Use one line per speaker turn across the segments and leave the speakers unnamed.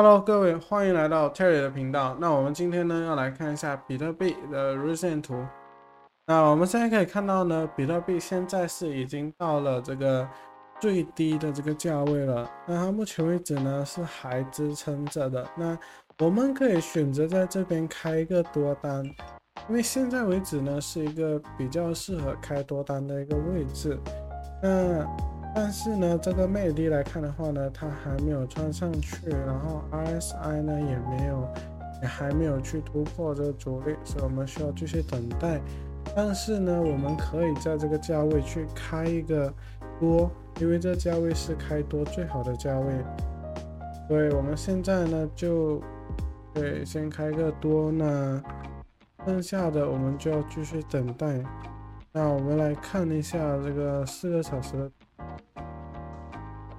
Hello，各位，欢迎来到 Terry 的频道。那我们今天呢，要来看一下比特币的日线图。那我们现在可以看到呢，比特币现在是已经到了这个最低的这个价位了。那它目前为止呢，是还支撑着的。那我们可以选择在这边开一个多单，因为现在为止呢，是一个比较适合开多单的一个位置。那但是呢，这个魅力来看的话呢，它还没有穿上去，然后 RSI 呢也没有，也还没有去突破这个阻力，所以我们需要继续等待。但是呢，我们可以在这个价位去开一个多，因为这价位是开多最好的价位。所以我们现在呢就，对，先开个多，呢剩下的我们就要继续等待。那我们来看一下这个四个小时。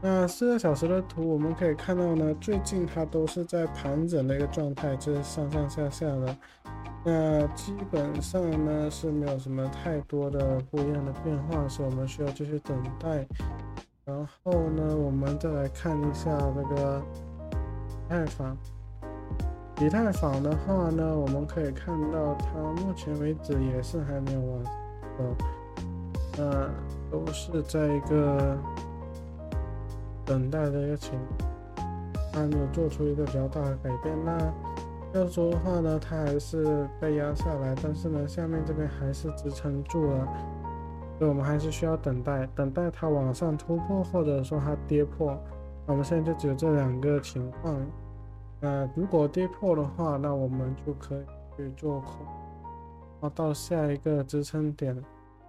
那四个小时的图，我们可以看到呢，最近它都是在盘整的一个状态，就是上上下下的。那基本上呢是没有什么太多的不一样的变化，所以我们需要继续等待。然后呢，我们再来看一下这个以太坊。以太坊的话呢，我们可以看到它目前为止也是还没有完，呃，那都是在一个。等待的一个情它没有做出一个比较大的改变。那要说的话呢，它还是被压下来，但是呢，下面这边还是支撑住了，所以我们还是需要等待，等待它往上突破，或者说它跌破。我们现在就只有这两个情况。那如果跌破的话，那我们就可以去做空，然后到下一个支撑点。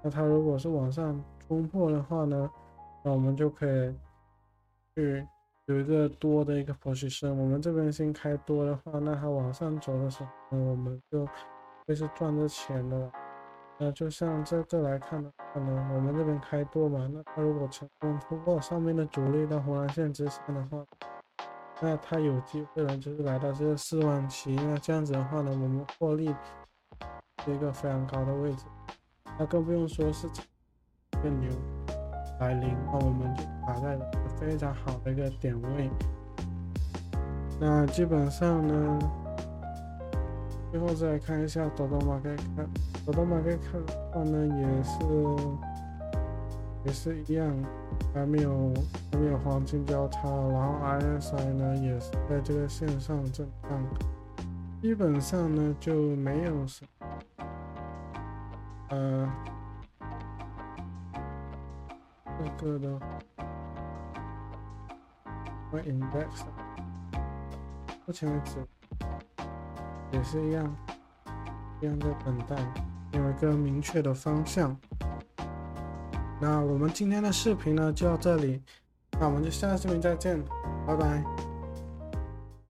那它如果是往上冲破的话呢，那我们就可以。去有一个多的一个 position，我们这边先开多的话，那它往上走的时候，我们就会是赚着钱的了。那就像这个来看的话呢，我们这边开多嘛，那它如果成功突破上面的阻力到红蓝线之上的话，那它有机会呢，就是来到这个四万七。那这样子的话呢，我们获利是一个非常高的位置。那更不用说是更牛。来临，那我们就卡在了非常好的一个点位。那基本上呢，最后再看一下抖动马盖看，抖动马盖看的话呢，也是也是一样，还没有还没有黄金交叉，然后 RSI 呢也是在这个线上震荡，基本上呢就没有什么，呃。这个的，index，目前为止也是一样，一样在等待，有一个明确的方向。那我们今天的视频呢就到这里，那我们就下个视频再见，拜拜。